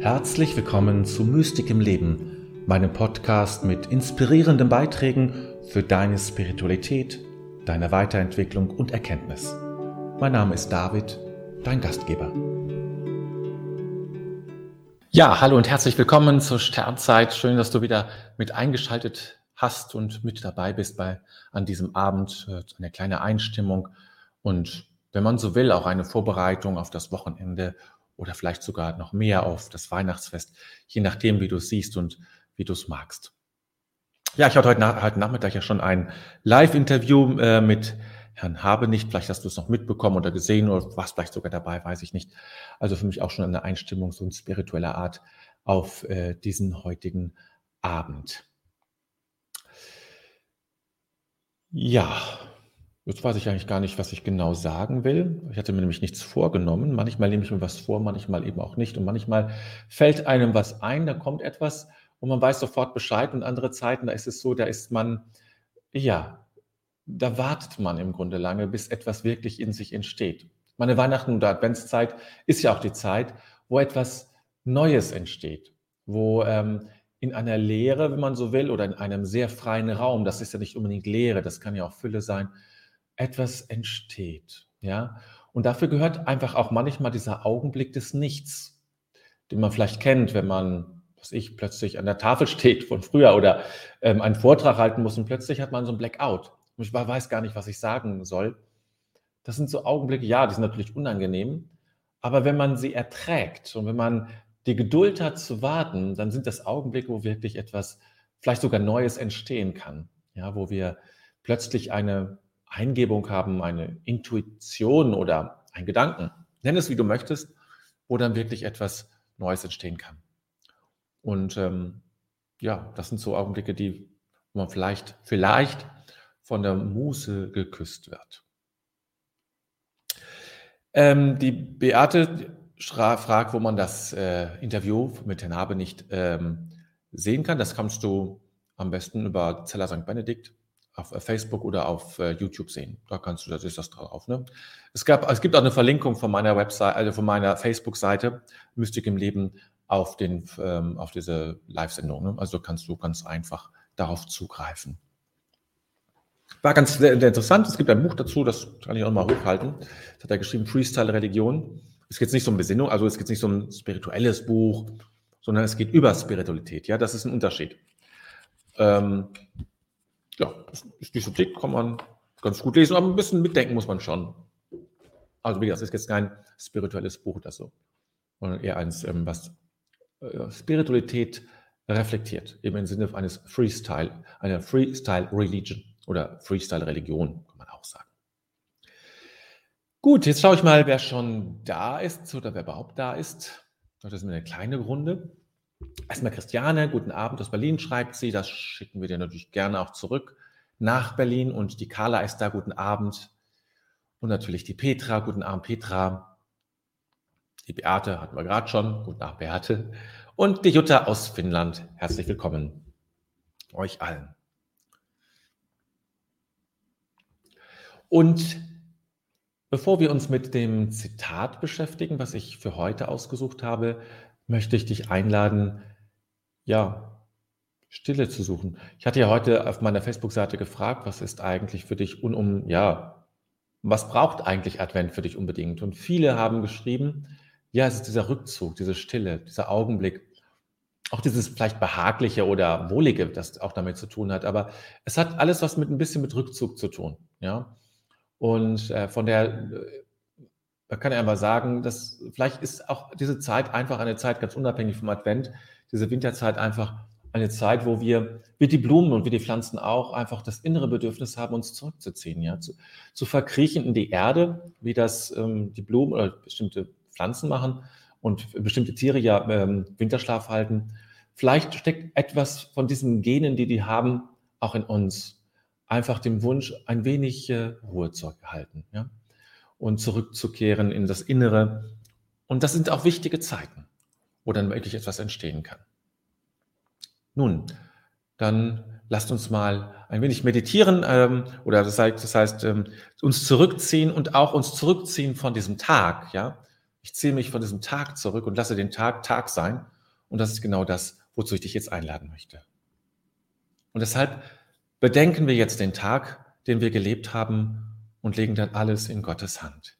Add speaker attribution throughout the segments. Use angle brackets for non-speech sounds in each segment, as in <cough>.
Speaker 1: Herzlich willkommen zu Mystik im Leben, meinem Podcast mit inspirierenden Beiträgen für deine Spiritualität, deine Weiterentwicklung und Erkenntnis. Mein Name ist David, dein Gastgeber. Ja, hallo und herzlich willkommen zur Sternzeit. Schön, dass du wieder mit eingeschaltet hast und mit dabei bist bei an diesem Abend. Äh, eine kleine Einstimmung und wenn man so will, auch eine Vorbereitung auf das Wochenende oder vielleicht sogar noch mehr auf das Weihnachtsfest, je nachdem, wie du es siehst und wie du es magst. Ja, ich hatte heute, heute Nachmittag ja schon ein Live-Interview äh, mit Herrn Habenicht. Vielleicht hast du es noch mitbekommen oder gesehen oder warst vielleicht sogar dabei, weiß ich nicht. Also für mich auch schon eine Einstimmung so in spiritueller Art auf äh, diesen heutigen Abend. Ja, Jetzt weiß ich eigentlich gar nicht, was ich genau sagen will. Ich hatte mir nämlich nichts vorgenommen. Manchmal nehme ich mir was vor, manchmal eben auch nicht. Und manchmal fällt einem was ein, da kommt etwas und man weiß sofort Bescheid. Und andere Zeiten, da ist es so, da ist man, ja, da wartet man im Grunde lange, bis etwas wirklich in sich entsteht. Meine Weihnachten und Adventszeit ist ja auch die Zeit, wo etwas Neues entsteht, wo ähm, in einer Leere, wenn man so will, oder in einem sehr freien Raum, das ist ja nicht unbedingt Leere, das kann ja auch Fülle sein, etwas entsteht. Ja? Und dafür gehört einfach auch manchmal dieser Augenblick des Nichts, den man vielleicht kennt, wenn man, was ich, plötzlich an der Tafel steht von früher oder ähm, einen Vortrag halten muss und plötzlich hat man so ein Blackout. Und ich weiß gar nicht, was ich sagen soll. Das sind so Augenblicke, ja, die sind natürlich unangenehm, aber wenn man sie erträgt und wenn man die Geduld hat zu warten, dann sind das Augenblicke, wo wirklich etwas, vielleicht sogar Neues entstehen kann. Ja, wo wir plötzlich eine Eingebung haben, eine Intuition oder einen Gedanken, nenn es wie du möchtest, wo dann wirklich etwas Neues entstehen kann. Und ähm, ja, das sind so Augenblicke, die wo man vielleicht, vielleicht von der Muse geküsst wird. Ähm, die Beate fragt, wo man das äh, Interview mit Herrn Habe nicht ähm, sehen kann. Das kannst du am besten über Zeller St. Benedikt auf äh, Facebook oder auf äh, YouTube sehen. Da kannst du, da ist das drauf. Ne? Es, gab, es gibt auch eine Verlinkung von meiner Website, also von meiner Facebook-Seite Mystik im Leben auf, den, ähm, auf diese Live-Sendung. Ne? Also kannst du ganz einfach darauf zugreifen. War ganz sehr, sehr interessant. Es gibt ein Buch dazu, das kann ich auch mal hochhalten. Das hat er geschrieben, Freestyle Religion. Es geht nicht so um Besinnung, also es geht nicht so um ein spirituelles Buch, sondern es geht über Spiritualität. Ja, das ist ein Unterschied. Ähm, ja, ist nicht so dick, kann man ganz gut lesen, aber ein bisschen mitdenken muss man schon. Also wie gesagt, es ist jetzt kein spirituelles Buch das so, sondern eher eins, ähm, was äh, Spiritualität reflektiert, eben im Sinne eines Freestyle, einer Freestyle-Religion oder Freestyle-Religion, kann man auch sagen. Gut, jetzt schaue ich mal, wer schon da ist oder wer überhaupt da ist. Das ist eine kleine Runde. Erstmal Christiane, guten Abend aus Berlin, schreibt sie. Das schicken wir dir natürlich gerne auch zurück nach Berlin. Und die Carla ist da, guten Abend. Und natürlich die Petra, guten Abend, Petra. Die Beate hatten wir gerade schon, guten Abend, Beate. Und die Jutta aus Finnland, herzlich willkommen. Euch allen. Und bevor wir uns mit dem Zitat beschäftigen, was ich für heute ausgesucht habe, möchte ich dich einladen, ja, Stille zu suchen. Ich hatte ja heute auf meiner Facebook-Seite gefragt, was ist eigentlich für dich unum, ja, was braucht eigentlich Advent für dich unbedingt? Und viele haben geschrieben, ja, es ist dieser Rückzug, diese Stille, dieser Augenblick, auch dieses vielleicht behagliche oder wohlige, das auch damit zu tun hat. Aber es hat alles was mit ein bisschen mit Rückzug zu tun, ja. Und äh, von der äh, man kann ja einfach sagen, dass vielleicht ist auch diese Zeit einfach eine Zeit ganz unabhängig vom Advent, diese Winterzeit einfach eine Zeit, wo wir, wie die Blumen und wie die Pflanzen auch, einfach das innere Bedürfnis haben, uns zurückzuziehen, ja, zu, zu verkriechen in die Erde, wie das ähm, die Blumen oder bestimmte Pflanzen machen und bestimmte Tiere ja ähm, Winterschlaf halten. Vielleicht steckt etwas von diesen Genen, die die haben, auch in uns. Einfach dem Wunsch, ein wenig äh, Ruhe zu erhalten. Ja? Und zurückzukehren in das Innere. Und das sind auch wichtige Zeiten, wo dann wirklich etwas entstehen kann. Nun, dann lasst uns mal ein wenig meditieren ähm, oder das heißt, das heißt ähm, uns zurückziehen und auch uns zurückziehen von diesem Tag, ja, Ich ziehe mich von diesem Tag zurück und lasse den Tag Tag sein. Und das ist genau das, wozu ich dich jetzt einladen möchte. Und deshalb bedenken wir jetzt den Tag, den wir gelebt haben und legen dann alles in Gottes Hand.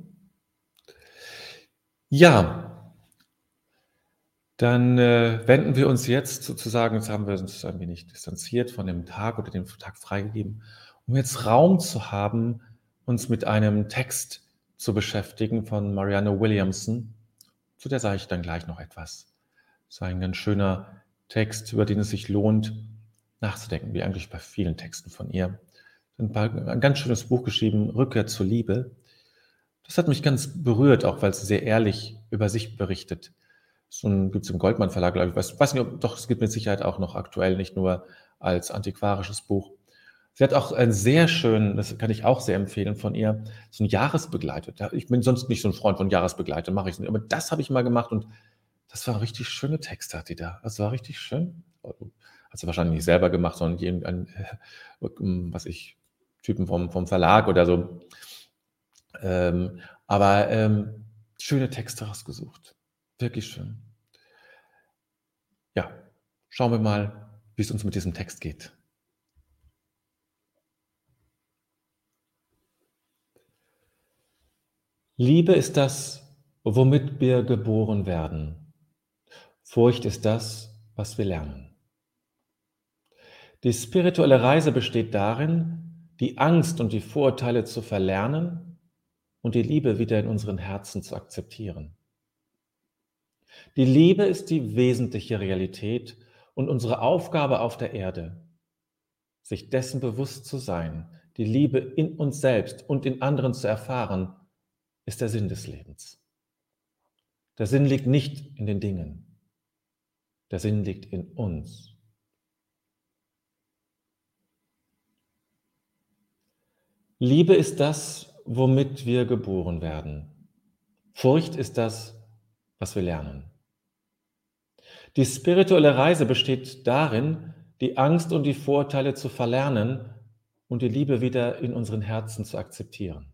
Speaker 1: Ja, dann äh, wenden wir uns jetzt sozusagen, jetzt haben wir uns ein wenig distanziert von dem Tag oder dem Tag freigegeben, um jetzt Raum zu haben, uns mit einem Text zu beschäftigen von Marianne Williamson. Zu der sage ich dann gleich noch etwas. Das ist ein ganz schöner Text, über den es sich lohnt, nachzudenken, wie eigentlich bei vielen Texten von ihr. Ein, paar, ein ganz schönes Buch geschrieben, Rückkehr zur Liebe. Das hat mich ganz berührt, auch weil sie sehr ehrlich über sich berichtet. So gibt es im Goldmann Verlag, glaube ich. Weiß, weiß nicht, ob, doch, es gibt mit Sicherheit auch noch aktuell, nicht nur als antiquarisches Buch. Sie hat auch ein sehr schön, das kann ich auch sehr empfehlen von ihr, so ein Jahresbegleiter. Ich bin sonst nicht so ein Freund von Jahresbegleiter, mache ich nicht. Aber das habe ich mal gemacht und das war richtig schöne Texte, hat die da. Das war richtig schön. Hat sie wahrscheinlich nicht selber gemacht, sondern irgendein, äh, was ich, Typen vom, vom Verlag oder so. Ähm, aber ähm, schöne Texte rausgesucht. Wirklich schön. Ja, schauen wir mal, wie es uns mit diesem Text geht. Liebe ist das, womit wir geboren werden. Furcht ist das, was wir lernen. Die spirituelle Reise besteht darin, die Angst und die Vorurteile zu verlernen und die Liebe wieder in unseren Herzen zu akzeptieren. Die Liebe ist die wesentliche Realität und unsere Aufgabe auf der Erde, sich dessen bewusst zu sein, die Liebe in uns selbst und in anderen zu erfahren, ist der Sinn des Lebens. Der Sinn liegt nicht in den Dingen, der Sinn liegt in uns. Liebe ist das, womit wir geboren werden. Furcht ist das, was wir lernen. Die spirituelle Reise besteht darin, die Angst und die Vorurteile zu verlernen und die Liebe wieder in unseren Herzen zu akzeptieren.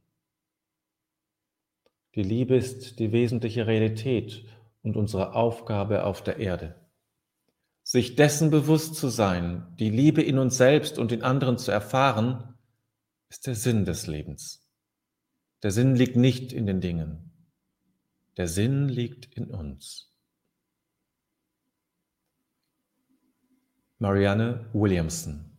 Speaker 1: Die Liebe ist die wesentliche Realität und unsere Aufgabe auf der Erde. Sich dessen bewusst zu sein, die Liebe in uns selbst und in anderen zu erfahren, ist der Sinn des Lebens. Der Sinn liegt nicht in den Dingen. Der Sinn liegt in uns. Marianne Williamson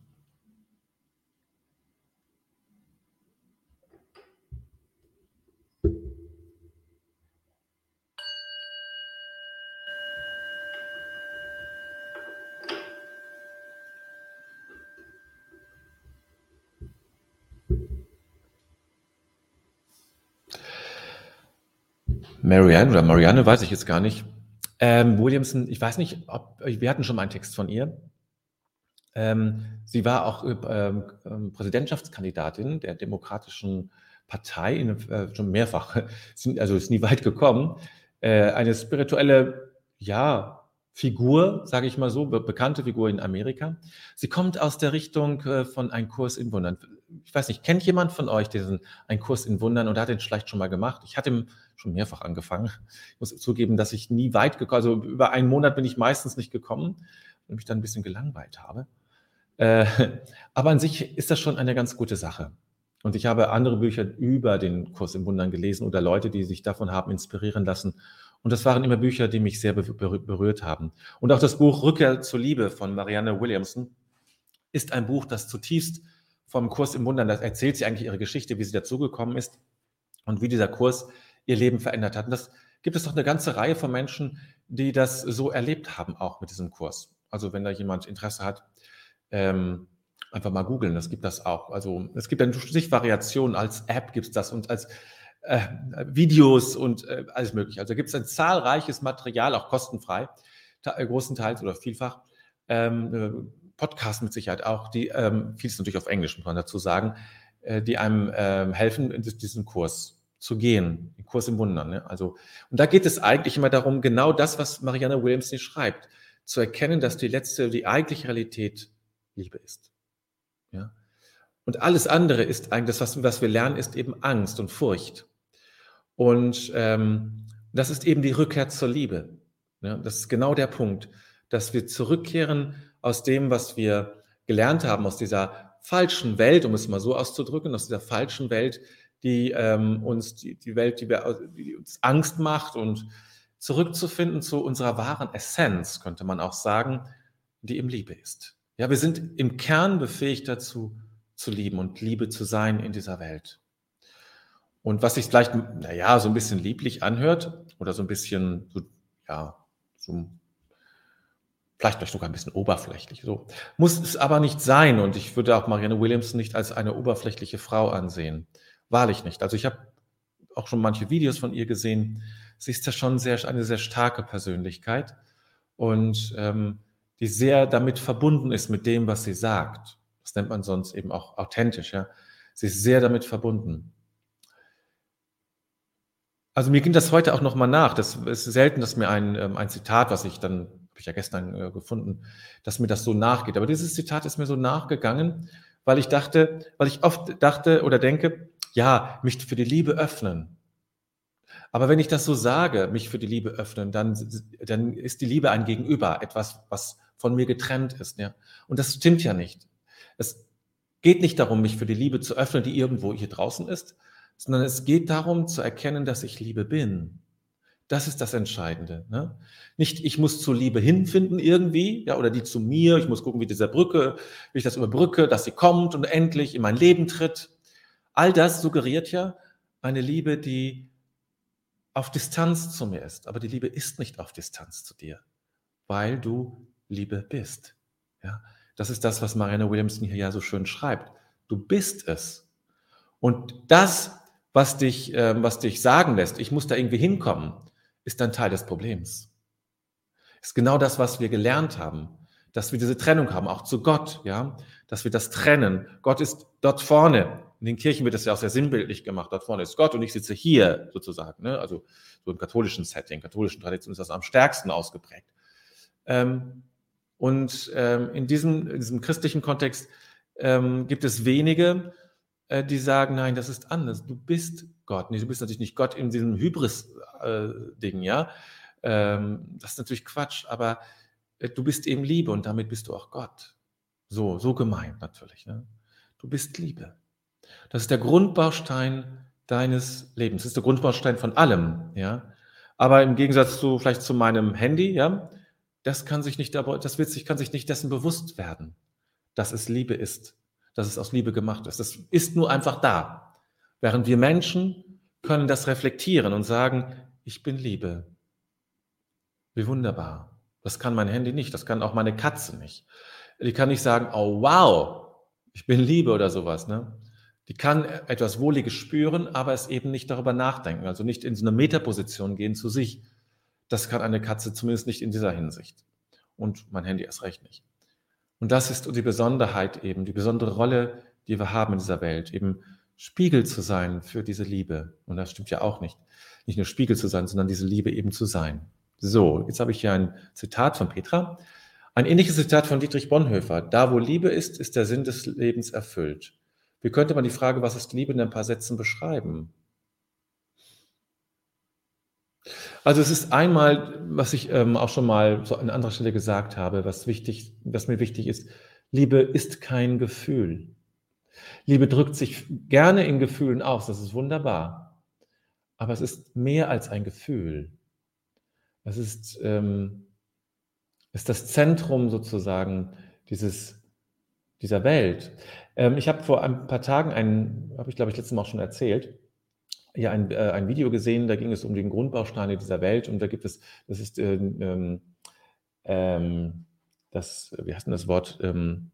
Speaker 1: Marianne oder Marianne, weiß ich jetzt gar nicht. Ähm, Williamson, ich weiß nicht, ob wir hatten schon mal einen Text von ihr. Ähm, sie war auch äh, ähm, Präsidentschaftskandidatin der Demokratischen Partei, in, äh, schon mehrfach, <laughs> also ist nie weit gekommen. Äh, eine spirituelle, ja, Figur, sage ich mal so, be bekannte Figur in Amerika. Sie kommt aus der Richtung äh, von Ein Kurs in Wundern. Ich weiß nicht, kennt jemand von euch diesen Ein Kurs in Wundern oder hat den vielleicht schon mal gemacht? Ich hatte schon mehrfach angefangen. Ich muss zugeben, dass ich nie weit gekommen, also über einen Monat bin ich meistens nicht gekommen und mich dann ein bisschen gelangweilt habe. Äh, aber an sich ist das schon eine ganz gute Sache. Und ich habe andere Bücher über den Kurs in Wundern gelesen oder Leute, die sich davon haben inspirieren lassen. Und das waren immer Bücher, die mich sehr berührt haben. Und auch das Buch Rückkehr zur Liebe von Marianne Williamson ist ein Buch, das zutiefst vom Kurs im Wundern, da erzählt sie eigentlich ihre Geschichte, wie sie dazugekommen ist und wie dieser Kurs ihr Leben verändert hat. Und das gibt es doch eine ganze Reihe von Menschen, die das so erlebt haben, auch mit diesem Kurs. Also wenn da jemand Interesse hat, ähm, einfach mal googeln, das gibt das auch. Also es gibt dann sich Variationen, als App gibt es das und als äh, Videos und äh, alles mögliche. Also gibt es ein zahlreiches Material, auch kostenfrei, äh, großenteils oder vielfach. Ähm, äh, Podcasts mit Sicherheit auch, die, ähm, vieles natürlich auf Englisch, muss man dazu sagen, äh, die einem ähm, helfen, in diesen Kurs zu gehen, den Kurs im Wundern. Ne? Also, und da geht es eigentlich immer darum, genau das, was Marianne Williams hier schreibt, zu erkennen, dass die letzte, die eigentliche Realität Liebe ist. Ja? Und alles andere ist eigentlich, das, was, was wir lernen, ist eben Angst und Furcht. Und ähm, das ist eben die Rückkehr zur Liebe. Ja? Das ist genau der Punkt, dass wir zurückkehren aus dem, was wir gelernt haben, aus dieser falschen Welt, um es mal so auszudrücken, aus dieser falschen Welt, die ähm, uns, die, die Welt, die, wir, die uns Angst macht und zurückzufinden zu unserer wahren Essenz, könnte man auch sagen, die im Liebe ist. Ja, wir sind im Kern befähigt dazu, zu lieben und Liebe zu sein in dieser Welt. Und was sich vielleicht, naja, so ein bisschen lieblich anhört oder so ein bisschen, so, ja, so, vielleicht sogar ein bisschen oberflächlich, so, muss es aber nicht sein. Und ich würde auch Marianne Williamson nicht als eine oberflächliche Frau ansehen. Wahrlich nicht. Also ich habe auch schon manche Videos von ihr gesehen. Sie ist ja schon sehr, eine sehr starke Persönlichkeit. Und ähm, die sehr damit verbunden ist mit dem, was sie sagt. Das nennt man sonst eben auch authentisch. Ja? Sie ist sehr damit verbunden. Also mir ging das heute auch nochmal nach. Das ist selten, dass mir ein, ähm, ein Zitat, was ich dann, habe ich ja gestern äh, gefunden, dass mir das so nachgeht. Aber dieses Zitat ist mir so nachgegangen, weil ich dachte, weil ich oft dachte oder denke, ja, mich für die Liebe öffnen. Aber wenn ich das so sage, mich für die Liebe öffnen, dann, dann ist die Liebe ein Gegenüber, etwas, was von mir getrennt ist. Ja? Und das stimmt ja nicht. Es geht nicht darum, mich für die Liebe zu öffnen, die irgendwo hier draußen ist, sondern es geht darum zu erkennen, dass ich Liebe bin. Das ist das Entscheidende. Ne? Nicht, ich muss zur Liebe hinfinden irgendwie, ja, oder die zu mir, ich muss gucken, wie diese Brücke, wie ich das überbrücke, dass sie kommt und endlich in mein Leben tritt. All das suggeriert ja eine Liebe, die auf Distanz zu mir ist. Aber die Liebe ist nicht auf Distanz zu dir, weil du Liebe bist. Ja, das ist das, was Marianne Williamson hier ja so schön schreibt. Du bist es. Und das, was dich, äh, was dich sagen lässt, ich muss da irgendwie hinkommen, ist dann Teil des Problems. Ist genau das, was wir gelernt haben, dass wir diese Trennung haben, auch zu Gott, ja, dass wir das trennen. Gott ist dort vorne. In den Kirchen wird das ja auch sehr sinnbildlich gemacht. Dort vorne ist Gott und ich sitze hier sozusagen. Ne? Also so im katholischen Setting, katholischen Tradition ist das am stärksten ausgeprägt. Ähm, und ähm, in, diesem, in diesem christlichen Kontext ähm, gibt es wenige, äh, die sagen, nein, das ist anders. Du bist Gott. Nee, du bist natürlich nicht Gott in diesem Hybris-Ding, äh, ja. Ähm, das ist natürlich Quatsch, aber äh, du bist eben Liebe und damit bist du auch Gott. So, so gemeint natürlich. Ne? Du bist Liebe. Das ist der Grundbaustein deines Lebens. Das ist der Grundbaustein von allem, ja. Aber im Gegensatz zu vielleicht zu meinem Handy, ja, das kann sich nicht, das wird sich, kann sich nicht dessen bewusst werden, dass es Liebe ist, dass es aus Liebe gemacht ist. Das ist nur einfach da. Während wir Menschen können das reflektieren und sagen, ich bin Liebe. Wie wunderbar. Das kann mein Handy nicht, das kann auch meine Katze nicht. Die kann nicht sagen, oh wow, ich bin Liebe oder sowas. Ne? Die kann etwas Wohliges spüren, aber es eben nicht darüber nachdenken, also nicht in so eine Metaposition gehen zu sich. Das kann eine Katze zumindest nicht in dieser Hinsicht. Und mein Handy erst recht nicht. Und das ist die Besonderheit eben, die besondere Rolle, die wir haben in dieser Welt, eben Spiegel zu sein für diese Liebe. Und das stimmt ja auch nicht. Nicht nur Spiegel zu sein, sondern diese Liebe eben zu sein. So, jetzt habe ich hier ein Zitat von Petra. Ein ähnliches Zitat von Dietrich Bonhoeffer. Da, wo Liebe ist, ist der Sinn des Lebens erfüllt. Wie könnte man die Frage, was ist Liebe, in ein paar Sätzen beschreiben? Also es ist einmal, was ich ähm, auch schon mal so an anderer Stelle gesagt habe, was wichtig, was mir wichtig ist. Liebe ist kein Gefühl. Liebe drückt sich gerne in Gefühlen aus, das ist wunderbar. Aber es ist mehr als ein Gefühl. Es ist, ähm, ist das Zentrum sozusagen dieses, dieser Welt. Ähm, ich habe vor ein paar Tagen habe ich glaube ich letztes Mal auch schon erzählt, ja ein, äh, ein Video gesehen, da ging es um den Grundbausteine dieser Welt und da gibt es, das ist ähm, ähm, das, wie heißt denn das Wort? Ähm,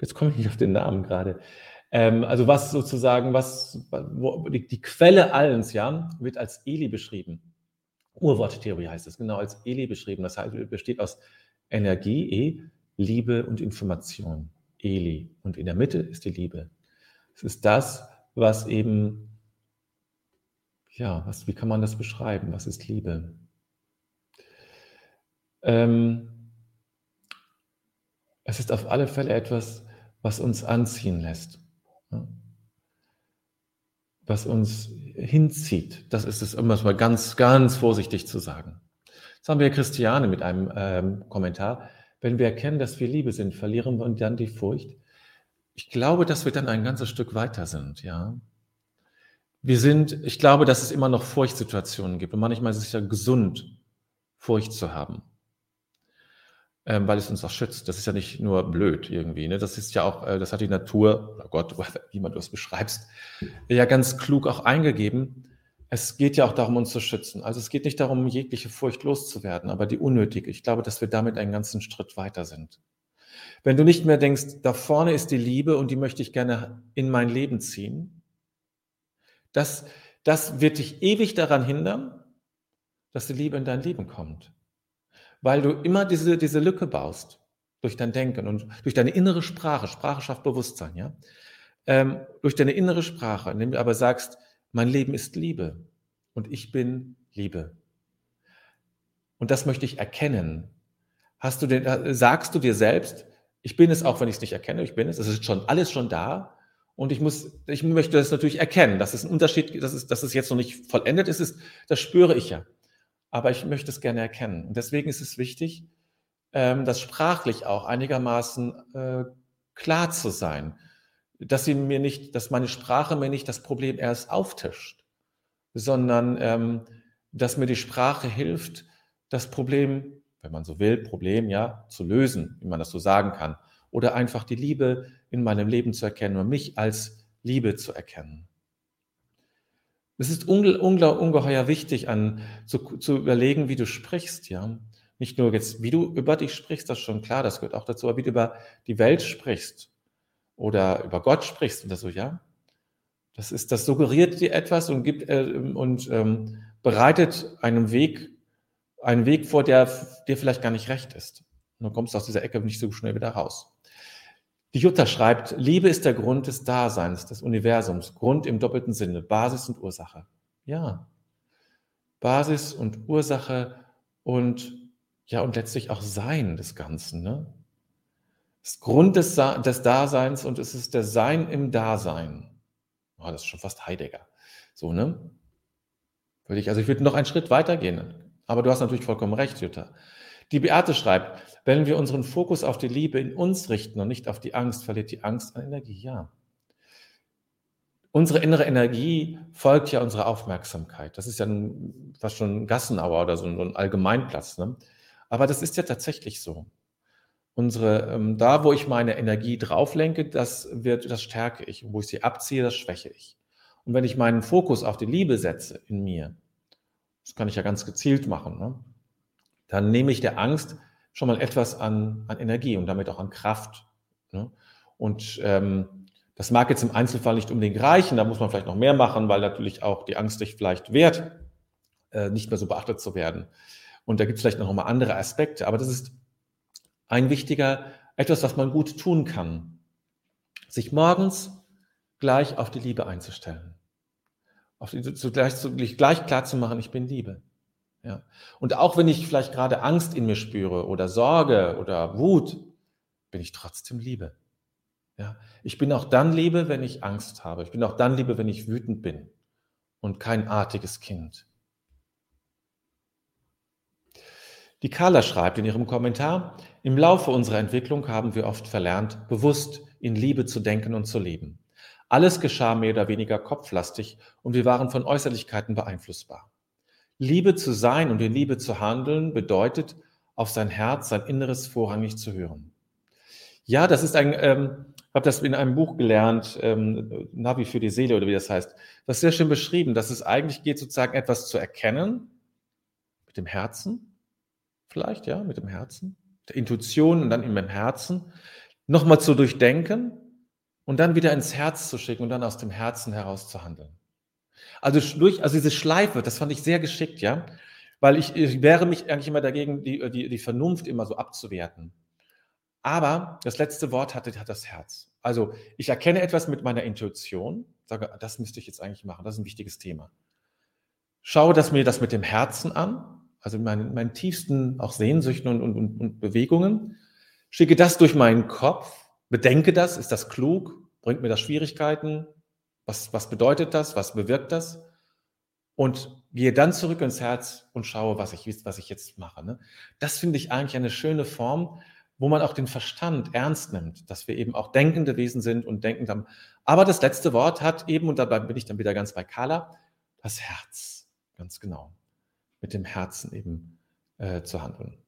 Speaker 1: jetzt komme ich nicht auf den Namen gerade. Ähm, also was sozusagen, was wo, die, die, Quelle allens, ja, wird als Eli beschrieben. Urworttheorie heißt es, genau als Eli beschrieben. Das heißt, besteht aus Energie, E, Liebe und Information. Eli. Und in der Mitte ist die Liebe. Es ist das, was eben, ja, was, wie kann man das beschreiben? Was ist Liebe? Ähm, es ist auf alle Fälle etwas, was uns anziehen lässt, was uns hinzieht. Das ist es, um es mal ganz, ganz vorsichtig zu sagen. Jetzt haben wir Christiane mit einem ähm, Kommentar. Wenn wir erkennen, dass wir Liebe sind, verlieren wir dann die Furcht. Ich glaube, dass wir dann ein ganzes Stück weiter sind, ja. Wir sind, ich glaube, dass es immer noch Furchtsituationen gibt und manchmal ist es ja gesund, Furcht zu haben, ähm, weil es uns auch schützt. Das ist ja nicht nur blöd irgendwie, ne? Das ist ja auch, äh, das hat die Natur, oh Gott, <laughs> wie man das beschreibst, ja ganz klug auch eingegeben es geht ja auch darum, uns zu schützen. Also es geht nicht darum, jegliche Furcht loszuwerden, aber die unnötige. Ich glaube, dass wir damit einen ganzen Schritt weiter sind. Wenn du nicht mehr denkst, da vorne ist die Liebe und die möchte ich gerne in mein Leben ziehen, das, das wird dich ewig daran hindern, dass die Liebe in dein Leben kommt. Weil du immer diese, diese Lücke baust durch dein Denken und durch deine innere Sprache. Sprache schafft Bewusstsein, ja. Ähm, durch deine innere Sprache, indem du aber sagst, mein Leben ist Liebe und ich bin Liebe. Und das möchte ich erkennen. Hast du den, äh, sagst du dir selbst, ich bin es auch, wenn ich es nicht erkenne, ich bin es, es ist schon alles schon da. Und ich muss, ich möchte das natürlich erkennen, dass es ein Unterschied, dass es, dass es jetzt noch nicht vollendet ist, ist, das spüre ich ja. Aber ich möchte es gerne erkennen. Und deswegen ist es wichtig, ähm, das sprachlich auch einigermaßen äh, klar zu sein dass sie mir nicht, dass meine Sprache mir nicht das Problem erst auftischt, sondern ähm, dass mir die Sprache hilft, das Problem, wenn man so will, Problem ja zu lösen, wie man das so sagen kann, oder einfach die Liebe in meinem Leben zu erkennen und mich als Liebe zu erkennen. Es ist unge ungeheuer wichtig, an, zu, zu überlegen, wie du sprichst, ja. Nicht nur jetzt, wie du über dich sprichst, das ist schon klar, das gehört auch dazu, aber wie du über die Welt sprichst oder über Gott sprichst oder so, ja. Das ist, das suggeriert dir etwas und gibt äh, und ähm, bereitet einen Weg, einen Weg vor, der dir vielleicht gar nicht recht ist. Und du kommst aus dieser Ecke nicht so schnell wieder raus. Die Jutta schreibt, Liebe ist der Grund des Daseins, des Universums, Grund im doppelten Sinne, Basis und Ursache. Ja, Basis und Ursache und ja, und letztlich auch Sein des Ganzen. Ne? Das Grund des, des Daseins und es ist der Sein im Dasein. Oh, das ist schon fast Heidegger. So, ne? Würde ich, also ich würde noch einen Schritt weiter gehen. Aber du hast natürlich vollkommen recht, Jutta. Die Beate schreibt, wenn wir unseren Fokus auf die Liebe in uns richten und nicht auf die Angst, verliert die Angst an Energie. Ja. Unsere innere Energie folgt ja unserer Aufmerksamkeit. Das ist ja ein, fast schon ein Gassenauer oder so ein Allgemeinplatz. Ne? Aber das ist ja tatsächlich so unsere, ähm, da wo ich meine Energie drauf lenke, das wird, das stärke ich. Und wo ich sie abziehe, das schwäche ich. Und wenn ich meinen Fokus auf die Liebe setze in mir, das kann ich ja ganz gezielt machen, ne? Dann nehme ich der Angst schon mal etwas an, an Energie und damit auch an Kraft. Ne? Und ähm, Das mag jetzt im Einzelfall nicht unbedingt reichen, da muss man vielleicht noch mehr machen, weil natürlich auch die Angst sich vielleicht wehrt, äh, nicht mehr so beachtet zu werden. Und da gibt es vielleicht noch mal andere Aspekte, aber das ist ein wichtiger, etwas, was man gut tun kann. Sich morgens gleich auf die Liebe einzustellen. Auf die, zu, gleich, zu, gleich klar zu machen, ich bin Liebe. Ja. Und auch wenn ich vielleicht gerade Angst in mir spüre oder Sorge oder Wut, bin ich trotzdem Liebe. Ja. Ich bin auch dann Liebe, wenn ich Angst habe. Ich bin auch dann Liebe, wenn ich wütend bin und kein artiges Kind. Die Carla schreibt in ihrem Kommentar, im Laufe unserer Entwicklung haben wir oft verlernt, bewusst in Liebe zu denken und zu leben. Alles geschah mehr oder weniger kopflastig und wir waren von Äußerlichkeiten beeinflussbar. Liebe zu sein und in Liebe zu handeln bedeutet, auf sein Herz, sein Inneres vorrangig zu hören. Ja, das ist ein, ähm, ich habe das in einem Buch gelernt, ähm, Navi für die Seele oder wie das heißt. Das ist sehr schön beschrieben, dass es eigentlich geht, sozusagen etwas zu erkennen mit dem Herzen, vielleicht, ja, mit dem Herzen, der Intuition und dann in meinem Herzen, nochmal zu durchdenken und dann wieder ins Herz zu schicken und dann aus dem Herzen heraus zu handeln. Also durch, also diese Schleife, das fand ich sehr geschickt, ja, weil ich, ich wehre mich eigentlich immer dagegen, die, die, die Vernunft immer so abzuwerten. Aber das letzte Wort hat, hat das Herz. Also ich erkenne etwas mit meiner Intuition, sage, das müsste ich jetzt eigentlich machen, das ist ein wichtiges Thema. Schaue das mir das mit dem Herzen an, also meinen, meinen tiefsten auch Sehnsüchten und, und, und, und Bewegungen, schicke das durch meinen Kopf, bedenke das, ist das klug, bringt mir das Schwierigkeiten, was, was bedeutet das? Was bewirkt das? Und gehe dann zurück ins Herz und schaue, was ich, was ich jetzt mache. Ne? Das finde ich eigentlich eine schöne Form, wo man auch den Verstand ernst nimmt, dass wir eben auch denkende Wesen sind und denkend haben. Aber das letzte Wort hat eben, und dabei bin ich dann wieder ganz bei Carla, das Herz. Ganz genau. Mit dem Herzen eben äh, zu handeln.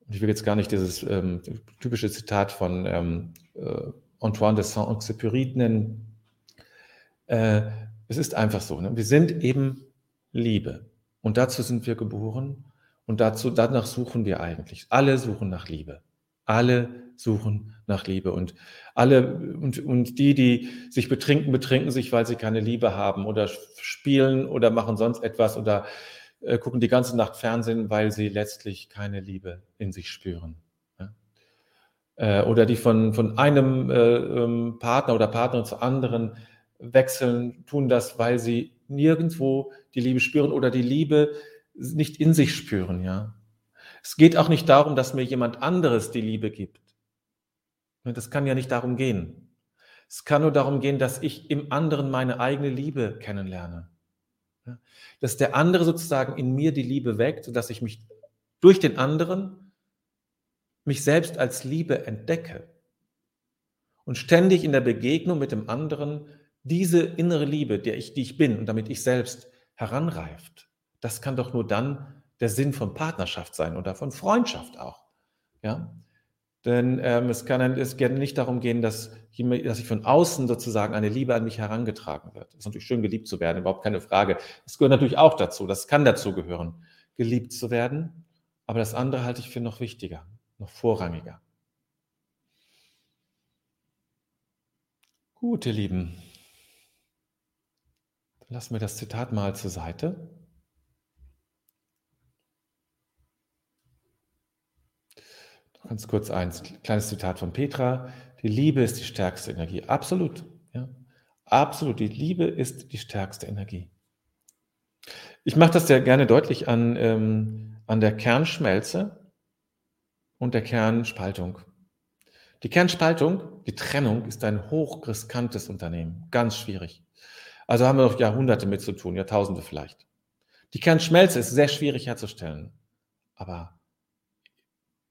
Speaker 1: Und ich will jetzt gar nicht dieses ähm, typische Zitat von ähm, äh, Antoine de Saint-Exupéry nennen, äh, es ist einfach so. Ne? Wir sind eben Liebe. Und dazu sind wir geboren. Und dazu, danach suchen wir eigentlich. Alle suchen nach Liebe. Alle suchen nach Liebe. Und alle, und, und die, die sich betrinken, betrinken sich, weil sie keine Liebe haben oder spielen oder machen sonst etwas oder äh, gucken die ganze Nacht Fernsehen, weil sie letztlich keine Liebe in sich spüren. Äh, oder die von, von einem äh, ähm, Partner oder Partnerin zu anderen wechseln, tun das, weil sie nirgendwo die Liebe spüren oder die Liebe nicht in sich spüren, ja. Es geht auch nicht darum, dass mir jemand anderes die Liebe gibt. Das kann ja nicht darum gehen. Es kann nur darum gehen, dass ich im anderen meine eigene Liebe kennenlerne. Dass der andere sozusagen in mir die Liebe weckt und dass ich mich durch den anderen mich selbst als Liebe entdecke. Und ständig in der Begegnung mit dem anderen diese innere Liebe, der ich, die ich bin und damit ich selbst heranreift, das kann doch nur dann der Sinn von Partnerschaft sein oder von Freundschaft auch. Ja? Denn ähm, es kann es nicht darum gehen, dass, dass ich von außen sozusagen eine Liebe an mich herangetragen wird. Es ist natürlich schön, geliebt zu werden, überhaupt keine Frage. Das gehört natürlich auch dazu, das kann dazu gehören, geliebt zu werden. Aber das andere halte ich für noch wichtiger, noch vorrangiger. Gut, ihr Lieben. Lassen wir das Zitat mal zur Seite. Ganz kurz ein kleines Zitat von Petra. Die Liebe ist die stärkste Energie. Absolut. Ja. Absolut. Die Liebe ist die stärkste Energie. Ich mache das sehr gerne deutlich an, ähm, an der Kernschmelze und der Kernspaltung. Die Kernspaltung, die Trennung, ist ein hochriskantes Unternehmen. Ganz schwierig. Also haben wir noch Jahrhunderte mit zu tun, Jahrtausende vielleicht. Die Kernschmelze ist sehr schwierig herzustellen, aber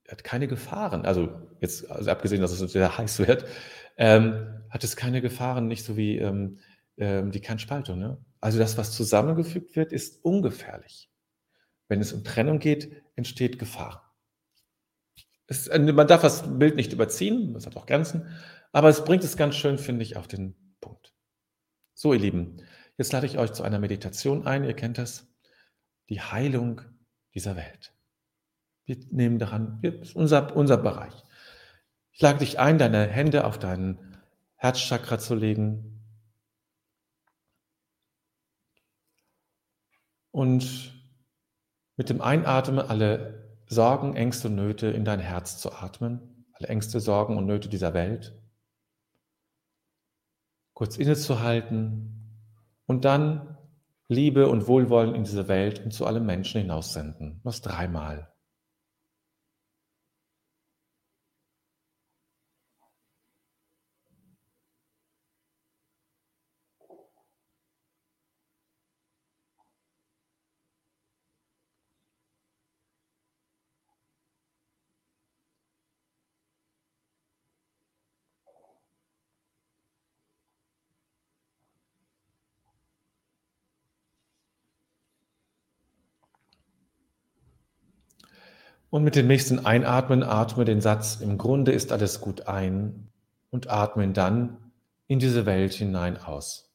Speaker 1: hat keine Gefahren. Also jetzt, also abgesehen, dass es sehr heiß wird, ähm, hat es keine Gefahren, nicht so wie ähm, ähm, die Kernspaltung. Ne? Also das, was zusammengefügt wird, ist ungefährlich. Wenn es um Trennung geht, entsteht Gefahr. Es, äh, man darf das Bild nicht überziehen, das hat auch Grenzen, aber es bringt es ganz schön, finde ich, auf den Punkt. So, ihr Lieben, jetzt lade ich euch zu einer Meditation ein. Ihr kennt das. Die Heilung dieser Welt. Wir nehmen daran, ist unser, unser Bereich. Ich lade dich ein, deine Hände auf deinen Herzchakra zu legen. Und mit dem Einatmen alle Sorgen, Ängste und Nöte in dein Herz zu atmen, alle Ängste, Sorgen und Nöte dieser Welt. Kurz innezuhalten und dann Liebe und Wohlwollen in diese Welt und zu allen Menschen hinaussenden. Das dreimal. Und mit dem nächsten Einatmen atme den Satz, im Grunde ist alles gut ein und atme dann in diese Welt hinein aus.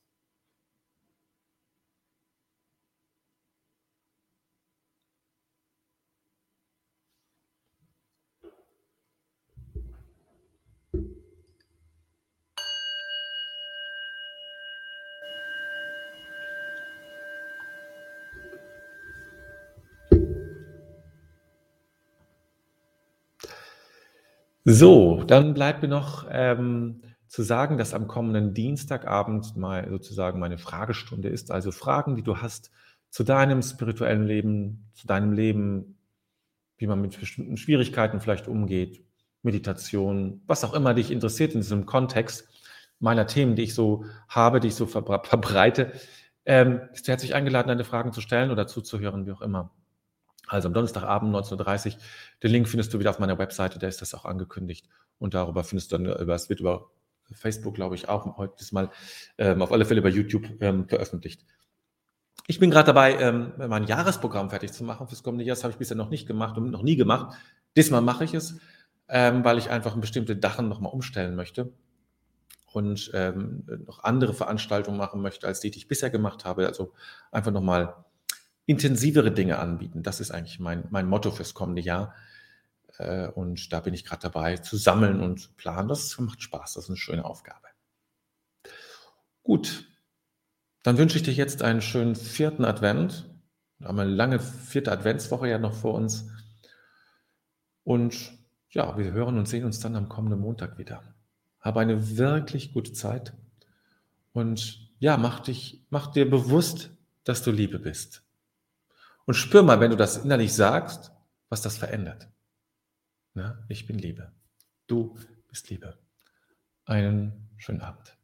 Speaker 1: So, dann bleibt mir noch ähm, zu sagen, dass am kommenden Dienstagabend mal sozusagen meine Fragestunde ist. Also Fragen, die du hast zu deinem spirituellen Leben, zu deinem Leben, wie man mit bestimmten Schwierigkeiten vielleicht umgeht, Meditation, was auch immer dich interessiert in diesem Kontext meiner Themen, die ich so habe, die ich so verbreite, ähm, bist du herzlich eingeladen, deine Fragen zu stellen oder zuzuhören, wie auch immer. Also am Donnerstagabend 19.30 Uhr. Den Link findest du wieder auf meiner Webseite, da ist das auch angekündigt. Und darüber findest du dann, über, es wird über Facebook, glaube ich, auch heute diesmal, ähm, auf alle Fälle bei YouTube ähm, veröffentlicht. Ich bin gerade dabei, ähm, mein Jahresprogramm fertig zu machen fürs kommende Jahr. Das habe ich bisher noch nicht gemacht und noch nie gemacht. Diesmal mache ich es, ähm, weil ich einfach bestimmte Dachen nochmal umstellen möchte und ähm, noch andere Veranstaltungen machen möchte, als die, die ich bisher gemacht habe. Also einfach nochmal intensivere Dinge anbieten. Das ist eigentlich mein, mein Motto fürs kommende Jahr. Äh, und da bin ich gerade dabei zu sammeln und zu planen. Das macht Spaß, das ist eine schöne Aufgabe. Gut, dann wünsche ich dir jetzt einen schönen vierten Advent. Wir haben eine lange vierte Adventswoche ja noch vor uns. Und ja, wir hören und sehen uns dann am kommenden Montag wieder. Habe eine wirklich gute Zeit und ja, mach dich, mach dir bewusst, dass du Liebe bist. Und spür mal, wenn du das innerlich sagst, was das verändert. Ja, ich bin Liebe. Du bist Liebe. Einen schönen Abend.